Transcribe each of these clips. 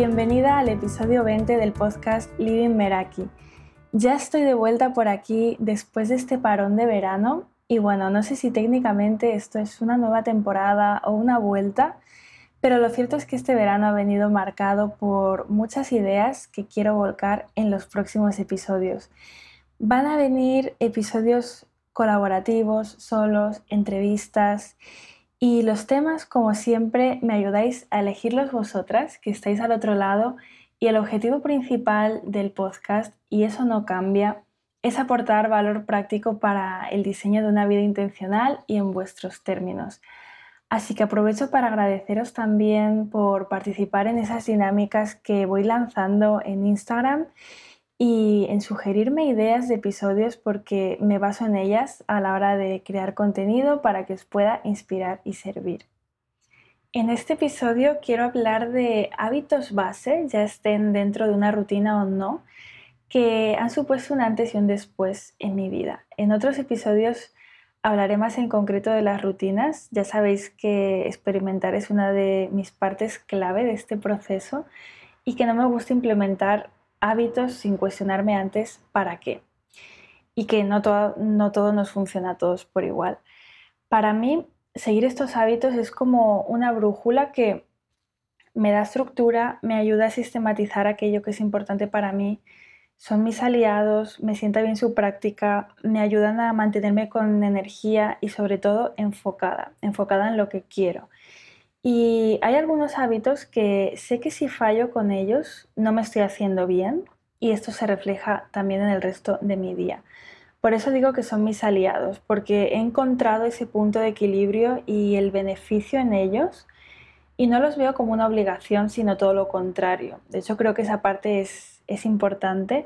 bienvenida al episodio 20 del podcast Living Meraki. Ya estoy de vuelta por aquí después de este parón de verano y bueno, no sé si técnicamente esto es una nueva temporada o una vuelta, pero lo cierto es que este verano ha venido marcado por muchas ideas que quiero volcar en los próximos episodios. Van a venir episodios colaborativos, solos, entrevistas y los temas, como siempre, me ayudáis a elegirlos vosotras, que estáis al otro lado, y el objetivo principal del podcast, y eso no cambia, es aportar valor práctico para el diseño de una vida intencional y en vuestros términos. Así que aprovecho para agradeceros también por participar en esas dinámicas que voy lanzando en Instagram y en sugerirme ideas de episodios porque me baso en ellas a la hora de crear contenido para que os pueda inspirar y servir. En este episodio quiero hablar de hábitos base, ya estén dentro de una rutina o no, que han supuesto un antes y un después en mi vida. En otros episodios hablaré más en concreto de las rutinas. Ya sabéis que experimentar es una de mis partes clave de este proceso y que no me gusta implementar hábitos sin cuestionarme antes para qué. Y que no todo, no todo nos funciona a todos por igual. Para mí, seguir estos hábitos es como una brújula que me da estructura, me ayuda a sistematizar aquello que es importante para mí, son mis aliados, me sienta bien su práctica, me ayudan a mantenerme con energía y sobre todo enfocada, enfocada en lo que quiero. Y hay algunos hábitos que sé que si fallo con ellos no me estoy haciendo bien y esto se refleja también en el resto de mi día. Por eso digo que son mis aliados, porque he encontrado ese punto de equilibrio y el beneficio en ellos y no los veo como una obligación, sino todo lo contrario. De hecho, creo que esa parte es, es importante.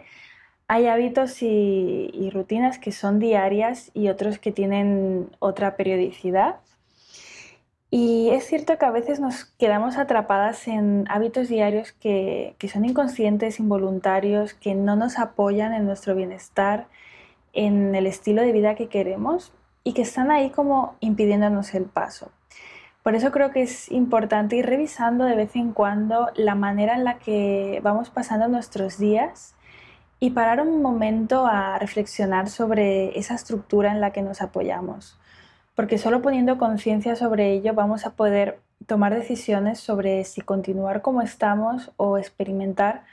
Hay hábitos y, y rutinas que son diarias y otros que tienen otra periodicidad y es cierto que a veces nos quedamos atrapadas en hábitos diarios que, son inconscientes, involuntarios, que no nos apoyan en nuestro bienestar, en el estilo de vida que queremos y que están ahí como impidiéndonos el paso. Por eso creo que es importante ir revisando de vez en cuando la manera en la que vamos pasando nuestros días y parar un momento a reflexionar sobre esa estructura en la que nos apoyamos porque solo poniendo conciencia sobre ello vamos a poder tomar decisiones sobre si continuar como estamos o experimentar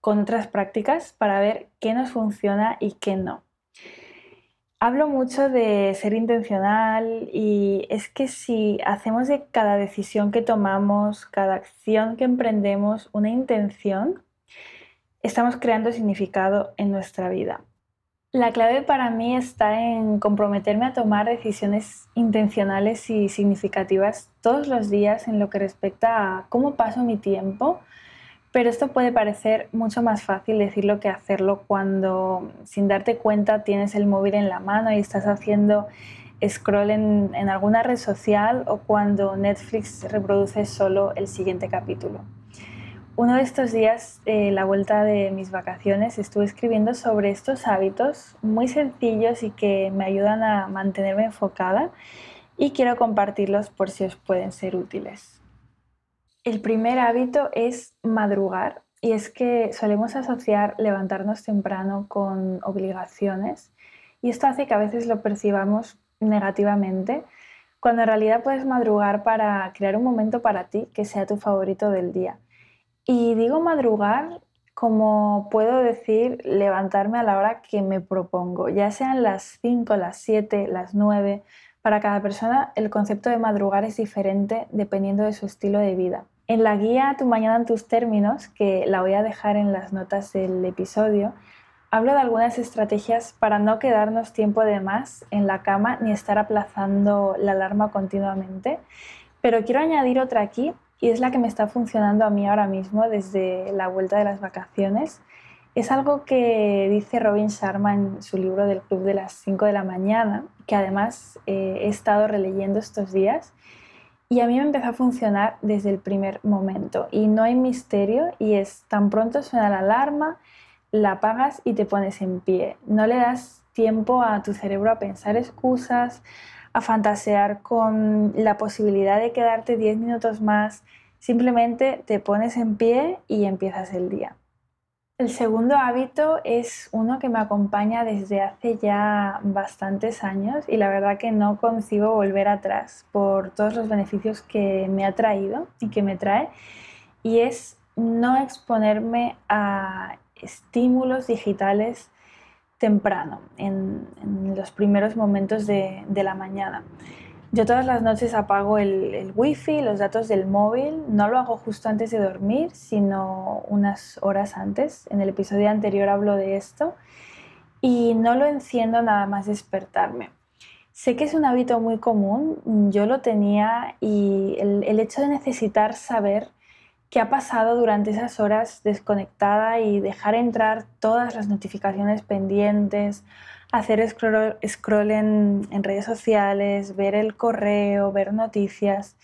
con otras prácticas para ver qué nos funciona y qué no. Hablo mucho de ser intencional y es que si hacemos de cada decisión que tomamos, cada acción que emprendemos una intención, estamos creando significado en nuestra vida. La clave para mí está en comprometerme a tomar decisiones intencionales y significativas todos los días en lo que respecta a cómo paso mi tiempo, pero esto puede parecer mucho más fácil decirlo que hacerlo cuando sin darte cuenta tienes el móvil en la mano y estás haciendo scroll en, alguna red social o cuando Netflix reproduce solo el siguiente capítulo. Uno de estos días, eh, la vuelta de mis vacaciones, estuve escribiendo sobre estos hábitos muy sencillos y que me ayudan a mantenerme enfocada y quiero compartirlos por si os pueden ser útiles. El primer hábito es madrugar y es que solemos asociar levantarnos temprano con obligaciones y esto hace que a veces lo percibamos negativamente cuando en realidad puedes madrugar para crear un momento para ti que sea tu favorito del día. Y digo madrugar como puedo decir levantarme a la hora que me propongo, ya sean las 5, las 7, las 9. Para cada persona el concepto de madrugar es diferente dependiendo de su estilo de vida. En la guía Tu mañana en tus términos, que la voy a dejar en las notas del episodio, hablo de algunas estrategias para no quedarnos tiempo de más en la cama ni estar aplazando la alarma continuamente. Pero quiero añadir otra aquí y es la que me está funcionando a mí ahora mismo desde la vuelta de las vacaciones. Es algo que dice Robin Sharma en su libro del Club de las 5 de la mañana, que además eh, he estado releyendo estos días y a mí me empezó a funcionar desde el primer momento y no hay misterio y es tan pronto suena la alarma, la apagas y te pones en pie. No le das tiempo a tu cerebro a pensar excusas, a fantasear con la posibilidad de quedarte 10 minutos más Simplemente te pones en pie y empiezas el día. El segundo hábito es uno que me acompaña desde hace ya bastantes años y la verdad que no concibo volver atrás por todos los beneficios que me ha traído y que me trae y es no exponerme a estímulos digitales temprano, en, los primeros momentos de, la mañana. Yo todas las noches apago el, el, wifi, los datos del móvil. No lo hago justo antes de dormir, sino unas horas antes. En el episodio anterior hablo de esto. Y no lo enciendo nada más despertarme. Sé que es un hábito muy común, yo lo tenía y el, el hecho de necesitar saber qué ha pasado durante esas horas desconectada y dejar entrar todas las notificaciones pendientes, hacer scroll, en, redes sociales, ver el correo, ver noticias.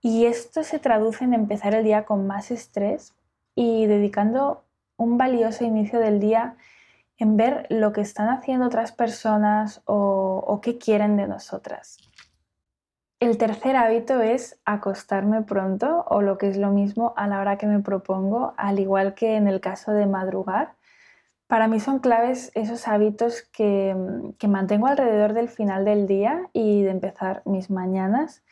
Y esto se traduce en empezar el día con más estrés y dedicando un valioso inicio del día en ver lo que están haciendo otras personas o, o qué quieren de nosotras. El tercer hábito es acostarme pronto o lo que es lo mismo a la hora que me propongo, al igual que en el caso de madrugar. Para mí son claves esos hábitos que, mantengo alrededor del final del día y de empezar mis mañanas,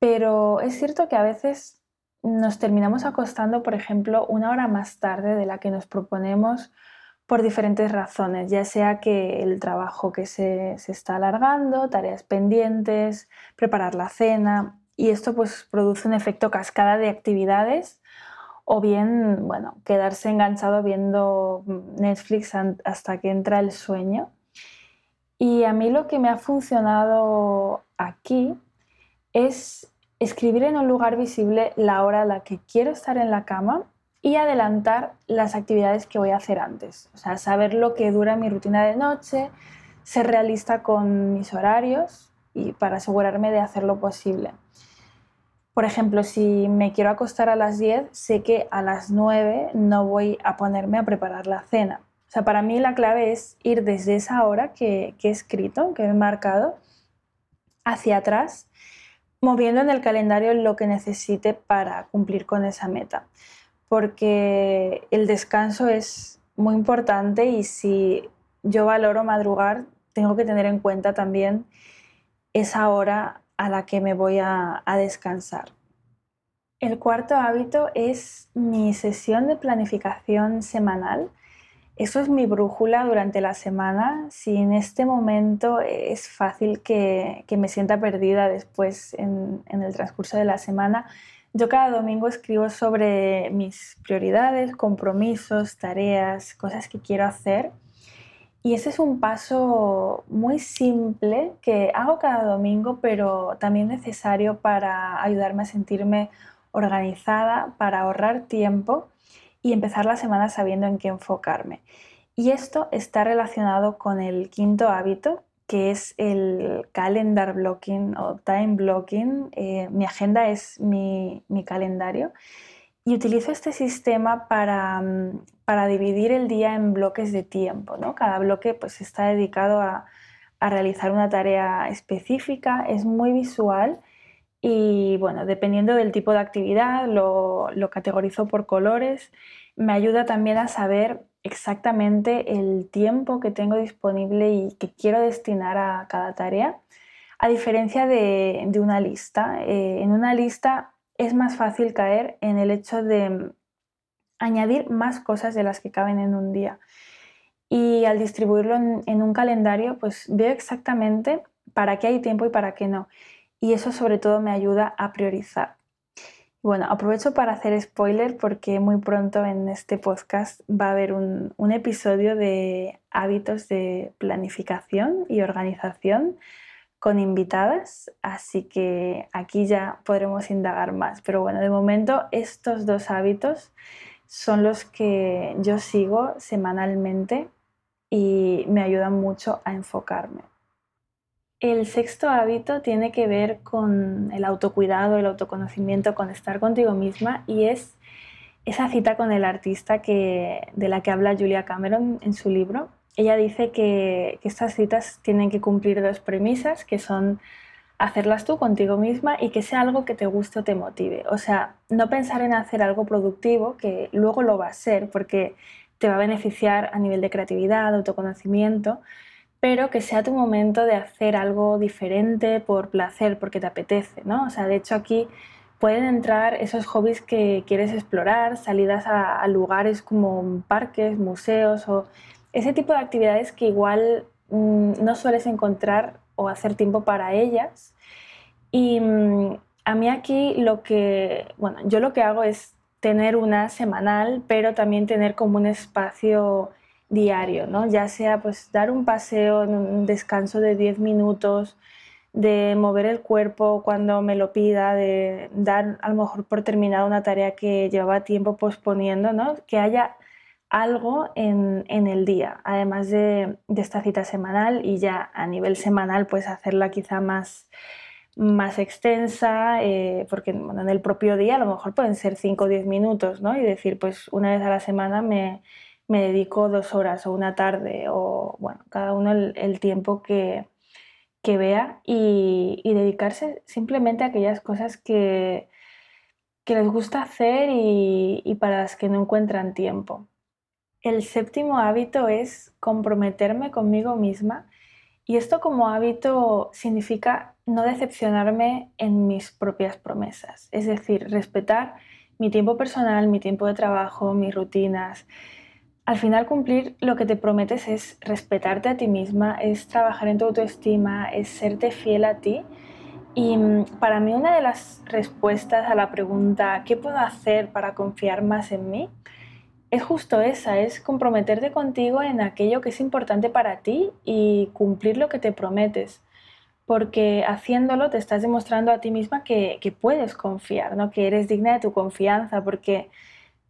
pero es cierto que a veces nos terminamos acostando, por ejemplo, una hora más tarde de la que nos proponemos por diferentes razones, ya sea que el trabajo que se, está alargando, tareas pendientes, preparar la cena, y esto pues produce un efecto cascada de actividades o bien, bueno, quedarse enganchado viendo Netflix hasta que entra el sueño. Y a mí lo que me ha funcionado aquí es escribir en un lugar visible la hora a la que quiero estar en la cama y adelantar las actividades que voy a hacer antes. O sea, saber lo que dura mi rutina de noche, ser realista con mis horarios y para asegurarme de hacer lo posible. Por ejemplo, si me quiero acostar a las 10, sé que a las 9 no voy a ponerme a preparar la cena. O sea, para mí la clave es ir desde esa hora que, que he escrito, que he marcado, hacia atrás, moviendo en el calendario lo que necesite para cumplir con esa meta porque el descanso es muy importante y si yo valoro madrugar, tengo que tener en cuenta también esa hora a la que me voy a, descansar. El cuarto hábito es mi sesión de planificación semanal. Eso es mi brújula durante la semana. Si en este momento es fácil que, me sienta perdida después en, el transcurso de la semana, yo cada domingo escribo sobre mis prioridades, compromisos, tareas, cosas que quiero hacer. Y ese es un paso muy simple que hago cada domingo, pero también necesario para ayudarme a sentirme organizada, para ahorrar tiempo y empezar la semana sabiendo en qué enfocarme. Y esto está relacionado con el quinto hábito, que es el calendar blocking o time blocking. Eh, mi agenda es mi, calendario y utilizo este sistema para, mm, para, dividir el día en bloques de tiempo. ¿no? Cada bloque pues, está dedicado a, a, realizar una tarea específica, es muy visual y bueno, dependiendo del tipo de actividad lo, lo categorizo por colores. Me ayuda también a saber exactamente el tiempo que tengo disponible y que quiero destinar a cada tarea, a diferencia de, una lista. Eh, en una lista es más fácil caer en el hecho de añadir más cosas de las que caben en un día. Y al distribuirlo en, en un calendario, pues veo exactamente para qué hay tiempo y para qué no. Y eso sobre todo me ayuda a priorizar. Bueno, aprovecho para hacer spoiler porque muy pronto en este podcast va a haber un, episodio de hábitos de planificación y organización con invitadas, así que aquí ya podremos indagar más. Pero bueno, de momento estos dos hábitos son los que yo sigo semanalmente y me ayudan mucho a enfocarme. El sexto hábito tiene que ver con el autocuidado, el autoconocimiento, con estar contigo misma y es esa cita con el artista de la que habla Julia Cameron en su libro. Ella dice que, estas citas tienen que cumplir dos premisas, que son hacerlas tú contigo misma y que sea algo que te guste o te motive. O sea, no pensar en hacer algo productivo, que luego lo va a ser porque te va a beneficiar a nivel de creatividad, autoconocimiento, pero que sea tu momento de hacer algo diferente por placer, porque te apetece, ¿no? O sea, de hecho aquí pueden entrar esos hobbies que quieres explorar, salidas a, lugares como parques, museos o ese tipo de actividades que igual mm, no sueles encontrar o hacer tiempo para ellas. Y mm, a mí aquí lo que, bueno, yo lo que hago es tener una semanal, pero también tener como un espacio diario, ¿no? Ya sea pues dar un paseo, un descanso de 10 minutos, de mover el cuerpo cuando me lo pida, de dar a lo mejor por terminada una tarea que llevaba tiempo posponiendo, ¿no? Que haya algo en, el día, además de, esta cita semanal y ya a nivel semanal pues hacerla quizá más, más extensa, eh, porque en el propio día a lo mejor pueden ser 5 o 10 minutos, ¿no? Y decir pues una vez a la semana me, dedico dos horas o una tarde o bueno, cada uno el, tiempo que, vea y, dedicarse simplemente a aquellas cosas que, que les gusta hacer y, y para las que no encuentran tiempo. El séptimo hábito es comprometerme conmigo misma y esto como hábito significa no decepcionarme en mis propias promesas, es decir, respetar mi tiempo personal, mi tiempo de trabajo, mis rutinas. Al final cumplir lo que te prometes es respetarte a ti misma, es trabajar en tu autoestima, es serte fiel a ti. Y mm, para mí una de las respuestas a la pregunta ¿qué puedo hacer para confiar más en mí? es justo esa, es comprometerte contigo en aquello que es importante para ti y cumplir lo que te prometes. Porque haciéndolo te estás demostrando a ti misma que, puedes confiar, ¿no? que eres digna de tu confianza. Porque,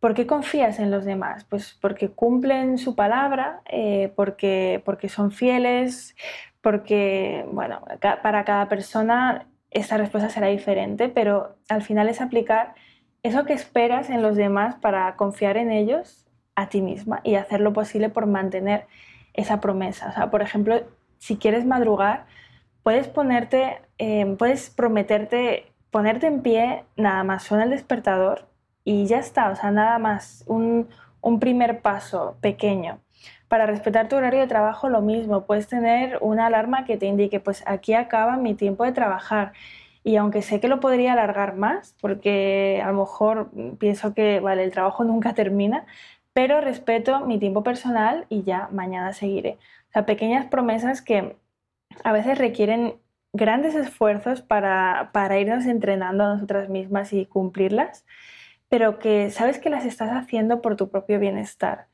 ¿Por qué confías en los demás? Pues porque cumplen su palabra, eh, porque, porque son fieles, porque, bueno, para cada persona esta respuesta será diferente, pero al final es aplicar eso que esperas en los demás para confiar en ellos a ti misma y hacer lo posible por mantener esa promesa. O sea, por ejemplo, si quieres madrugar, puedes ponerte, em, puedes prometerte ponerte en pie, nada más suena el despertador y ya está, o sea, nada más, un, un primer paso pequeño. Para respetar tu horario de trabajo, lo mismo, puedes tener una alarma que te indique, pues aquí acaba mi tiempo de trabajar y aunque sé que lo podría alargar más, porque a lo mejor pienso que, vale, el trabajo nunca termina, pero respeto mi tiempo personal y ya mañana seguiré. O sea, pequeñas promesas que a veces requieren grandes esfuerzos para, para irnos entrenando a nosotras mismas y cumplirlas, pero que sabes que las estás haciendo por tu propio bienestar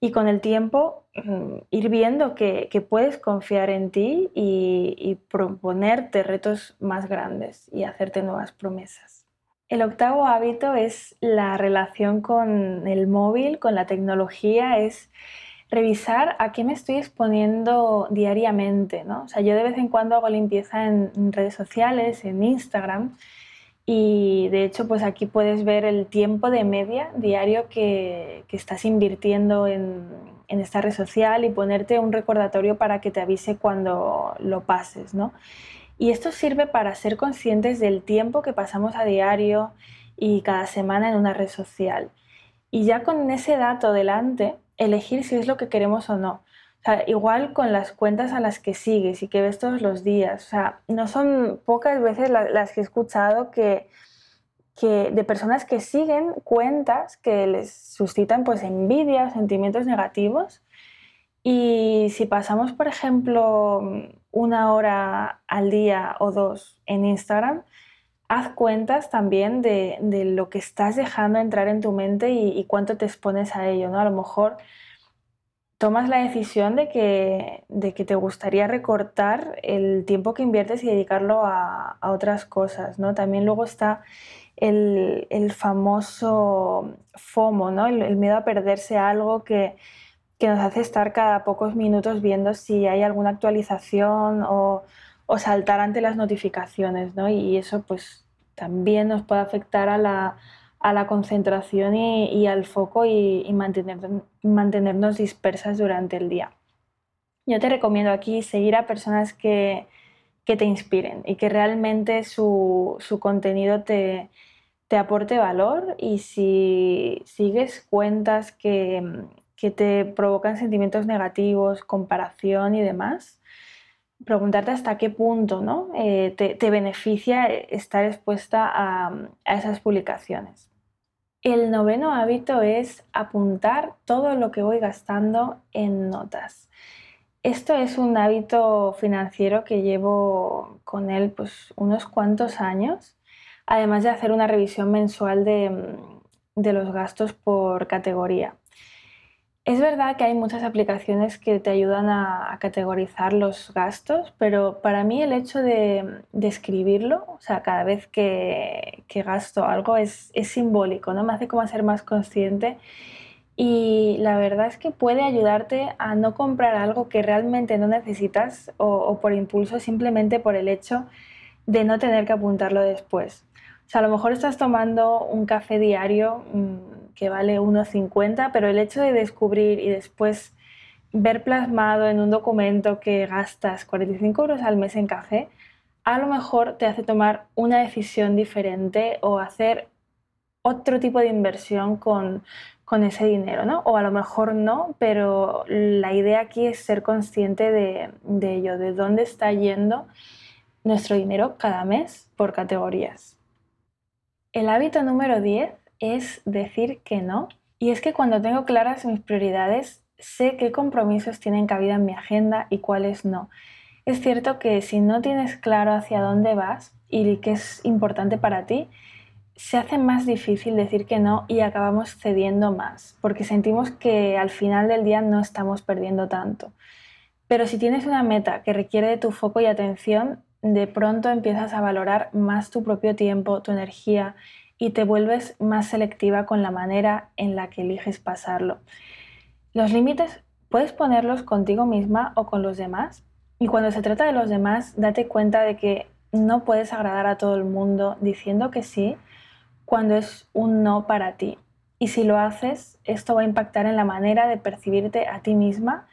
y con el tiempo mm, ir viendo que, puedes confiar en ti y, proponerte retos más grandes y hacerte nuevas promesas. El octavo hábito es la relación con el móvil, con la tecnología, es revisar a qué me estoy exponiendo diariamente. ¿no? O sea, yo de vez en cuando hago limpieza en redes sociales, en Instagram, y de hecho, pues aquí puedes ver el tiempo de media diario que, estás invirtiendo en, esta red social y ponerte un recordatorio para que te avise cuando lo pases, ¿no? Y esto sirve para ser conscientes del tiempo que pasamos a diario y cada semana en una red social. Y ya con ese dato delante, elegir si es lo que queremos o no igual con las cuentas a las que sigues y que ves todos los días. O sea, no son pocas veces las que he escuchado que, de personas que siguen cuentas que les suscitan pues envidia, sentimientos negativos. Y si pasamos, por ejemplo, una hora al día o dos en Instagram, haz cuentas también de, de lo que estás dejando entrar en tu mente y, y, cuánto te expones a ello, ¿no? A lo mejor tomas la decisión de que, de que te gustaría recortar el tiempo que inviertes y dedicarlo a, otras cosas, ¿no? También luego está el, famoso FOMO, ¿no? El, miedo a perderse algo que, nos hace estar cada pocos minutos viendo si hay alguna actualización o, o saltar ante las notificaciones, ¿no? Y eso pues también nos puede afectar a la, a la concentración y, al foco y, mantenernos dispersas durante el día. Yo te recomiendo aquí seguir a personas que, que te inspiren y que realmente su, contenido te, te, aporte valor y si sigues cuentas que, te provocan sentimientos negativos, comparación y demás, preguntarte hasta qué punto ¿no? Eh, te, beneficia estar expuesta a, a esas publicaciones. El noveno hábito es apuntar todo lo que voy gastando en notas. Esto es un hábito financiero que llevo con él pues, unos cuantos años, además de hacer una revisión mensual de, de los gastos por categoría. Es verdad que hay muchas aplicaciones que te ayudan a, categorizar los gastos, pero para mí el hecho de, escribirlo, o sea, cada vez que, gasto algo es, simbólico, ¿no? Me hace como ser más consciente y la verdad es que puede ayudarte a no comprar algo que realmente no necesitas o, por impulso simplemente por el hecho de no tener que apuntarlo después. O sea, a lo mejor estás tomando un café diario. Mm, que vale 1,50, pero el hecho de descubrir y después ver plasmado en un documento que gastas 45 euros al mes en café, a lo mejor te hace tomar una decisión diferente o hacer otro tipo de inversión con, ese dinero, ¿no? O a lo mejor no, pero la idea aquí es ser consciente de ello, de dónde está yendo nuestro dinero cada mes por categorías. El hábito número 10 es decir que no. Y es que cuando tengo claras mis prioridades, sé qué compromisos tienen cabida en mi agenda y cuáles no. Es cierto que si no tienes claro hacia dónde vas y qué es importante para ti, se hace más difícil decir que no y acabamos cediendo más, porque sentimos que al final del día no estamos perdiendo tanto. Pero si tienes una meta que requiere de tu foco y atención, de pronto empiezas a valorar más tu propio tiempo, tu energía y te vuelves más selectiva con la manera en la que eliges pasarlo. Los límites puedes ponerlos contigo misma o con los demás y cuando se trata de los demás date cuenta de que no puedes agradar a todo el mundo diciendo que sí cuando es un no para ti. Y si lo haces, esto va a impactar en la manera de percibirte a ti misma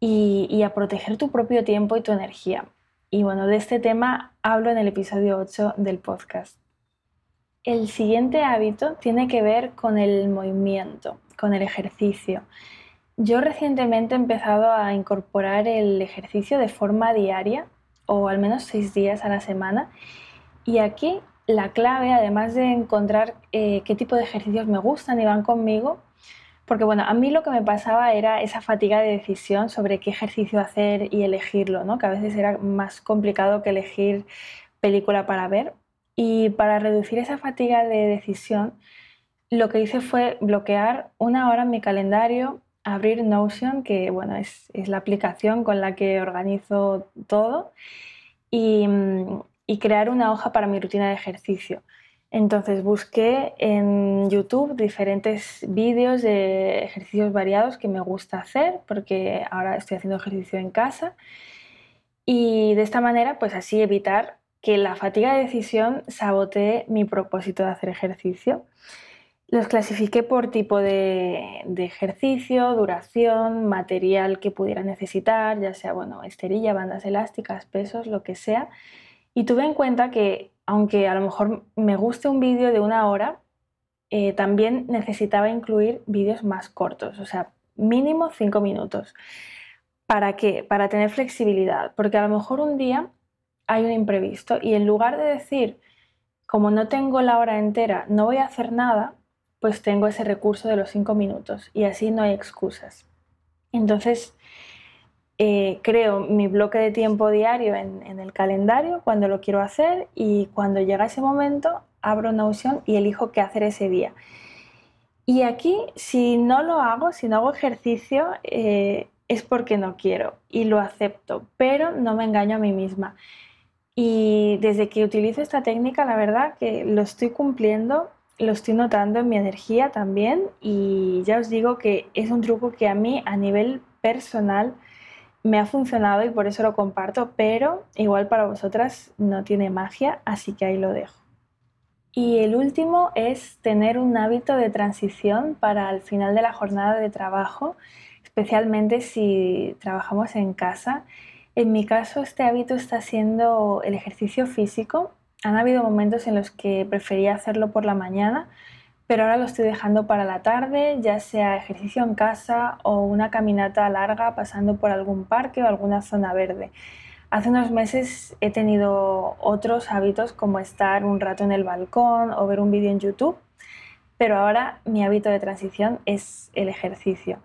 y, y a proteger tu propio tiempo y tu energía. Y bueno, de este tema hablo en el episodio 8 del podcast. El siguiente hábito tiene que ver con el movimiento, con el ejercicio. Yo recientemente he empezado a incorporar el ejercicio de forma diaria o al menos seis días a la semana y aquí la clave, además de encontrar eh, qué tipo de ejercicios me gustan y van conmigo, porque bueno, a mí lo que me pasaba era esa fatiga de decisión sobre qué ejercicio hacer y elegirlo, ¿no? que a veces era más complicado que elegir película para ver. Y para reducir esa fatiga de decisión, lo que hice fue bloquear una hora en mi calendario, abrir Notion, que bueno, es, la aplicación con la que organizo todo, y, y crear una hoja para mi rutina de ejercicio. Entonces busqué en YouTube diferentes vídeos de ejercicios variados que me gusta hacer, porque ahora estoy haciendo ejercicio en casa. Y de esta manera, pues así evitar que la fatiga de decisión sabotee mi propósito de hacer ejercicio. Los clasifiqué por tipo de, ejercicio, duración, material que pudiera necesitar, ya sea bueno, esterilla, bandas elásticas, pesos, lo que sea. Y tuve en cuenta que, aunque a lo mejor me guste un vídeo de una hora, eh, también necesitaba incluir vídeos más cortos, o sea, mínimo cinco minutos. ¿Para qué? Para tener flexibilidad, porque a lo mejor un día hay un imprevisto y en lugar de decir, como no tengo la hora entera, no voy a hacer nada, pues tengo ese recurso de los cinco minutos y así no hay excusas. Entonces, eh, creo mi bloque de tiempo diario en, en, el calendario cuando lo quiero hacer y cuando llega ese momento abro una opción y elijo qué hacer ese día. Y aquí, si no lo hago, si no hago ejercicio, eh, es porque no quiero y lo acepto, pero no me engaño a mí misma. Y desde que utilizo esta técnica, la verdad que lo estoy cumpliendo, lo estoy notando en mi energía también y ya os digo que es un truco que a mí a nivel personal me ha funcionado y por eso lo comparto, pero igual para vosotras no tiene magia, así que ahí lo dejo. Y el último es tener un hábito de transición para el final de la jornada de trabajo, especialmente si trabajamos en casa En mi caso, este hábito está siendo el ejercicio físico. Han habido momentos en los que prefería hacerlo por la mañana, pero ahora lo estoy dejando para la tarde, ya sea ejercicio en casa o una caminata larga pasando por algún parque o alguna zona verde. Hace unos meses he tenido otros hábitos como estar un rato en el balcón o ver un vídeo en YouTube, pero ahora mi hábito de transición es el ejercicio.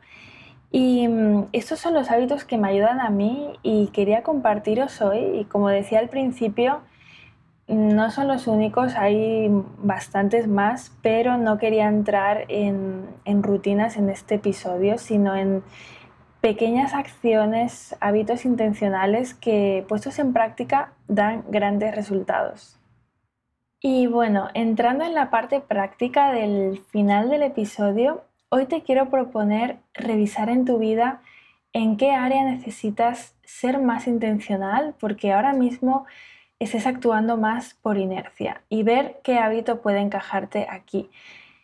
Y mm, estos son los hábitos que me ayudan a mí y quería compartiros hoy. Y como decía al principio, no son los únicos, hay bastantes más, pero no quería entrar en, rutinas en este episodio, sino en pequeñas acciones, hábitos intencionales que puestos en práctica dan grandes resultados. Y bueno, entrando en la parte práctica del final del episodio, Hoy te quiero proponer revisar en tu vida en qué área necesitas ser más intencional, porque ahora mismo estés actuando más por inercia y ver qué hábito puede encajarte aquí.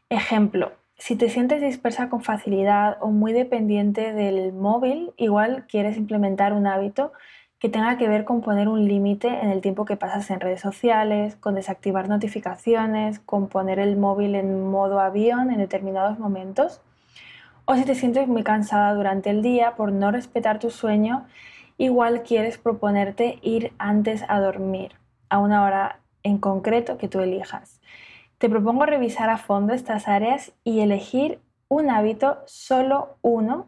Ejemplo, si te sientes dispersa con facilidad o muy dependiente del móvil, igual quieres implementar un hábito que tenga que ver con poner un límite en el tiempo que pasas en redes sociales, con desactivar notificaciones, con poner el móvil en modo avión en determinados momentos. O si te sientes muy cansada durante el día por no respetar tu sueño, igual quieres proponerte ir antes a dormir, a una hora en concreto que tú elijas. Te propongo revisar a fondo estas áreas y elegir un hábito, solo uno,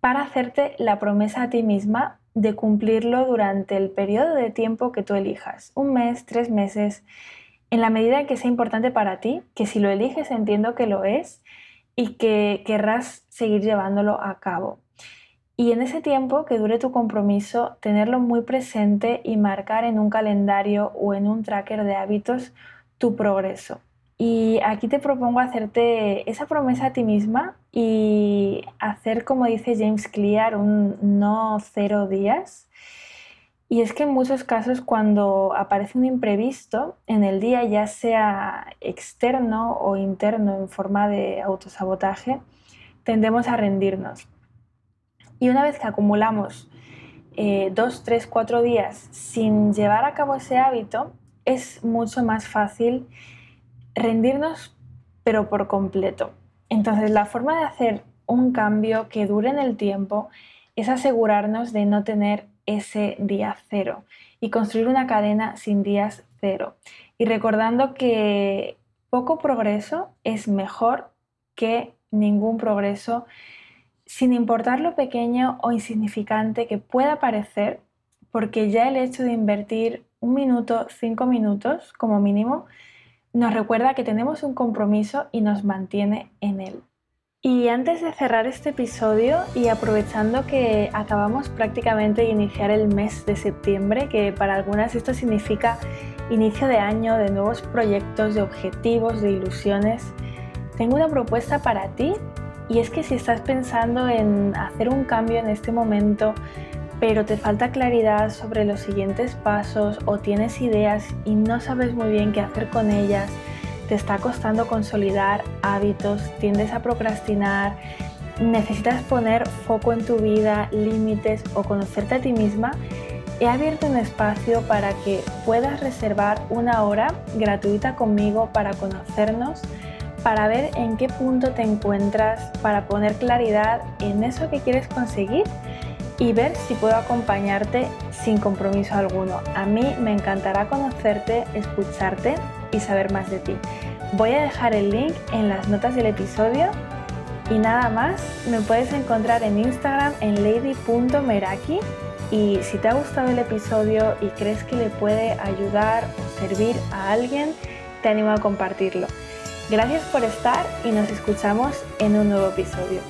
para hacerte la promesa a ti misma de cumplirlo durante el periodo de tiempo que tú elijas, un mes, tres meses, en la medida que sea importante para ti, que si lo eliges entiendo que lo es y que querrás seguir llevándolo a cabo. Y en ese tiempo que dure tu compromiso, tenerlo muy presente y marcar en un calendario o en un tracker de hábitos tu progreso. Y aquí te propongo hacerte esa promesa a ti misma y hacer, como dice James Clear, un no cero días. Y es que en muchos casos cuando aparece un imprevisto en el día, ya sea externo o interno en forma de autosabotaje, tendemos a rendirnos. Y una vez que acumulamos eh, dos, tres, cuatro días sin llevar a cabo ese hábito, es mucho más fácil rendirnos, pero por completo. Entonces, la forma de hacer un cambio que dure en el tiempo es asegurarnos de no tener ese día cero y construir una cadena sin días cero. Y recordando que poco progreso es mejor que ningún progreso, sin importar lo pequeño o insignificante que pueda parecer, porque ya el hecho de invertir un minuto, cinco minutos como mínimo, nos recuerda que tenemos un compromiso y nos mantiene en él. Y antes de cerrar este episodio y aprovechando que acabamos prácticamente de iniciar el mes de septiembre, que para algunas esto significa inicio de año, de nuevos proyectos, de objetivos, de ilusiones, tengo una propuesta para ti y es que si estás pensando en hacer un cambio en este momento, pero te falta claridad sobre los siguientes pasos o tienes ideas y no sabes muy bien qué hacer con ellas, te está costando consolidar hábitos, tiendes a procrastinar, necesitas poner foco en tu vida, límites o conocerte a ti misma, he abierto un espacio para que puedas reservar una hora gratuita conmigo para conocernos, para ver en qué punto te encuentras, para poner claridad en eso que quieres conseguir y ver si puedo acompañarte sin compromiso alguno. A mí me encantará conocerte, escucharte y saber más de ti. Voy a dejar el link en las notas del episodio y nada más, me puedes encontrar en Instagram en lady.meraki y si te ha gustado el episodio y crees que le puede ayudar o servir a alguien, te animo a compartirlo. Gracias por estar y nos escuchamos en un nuevo episodio.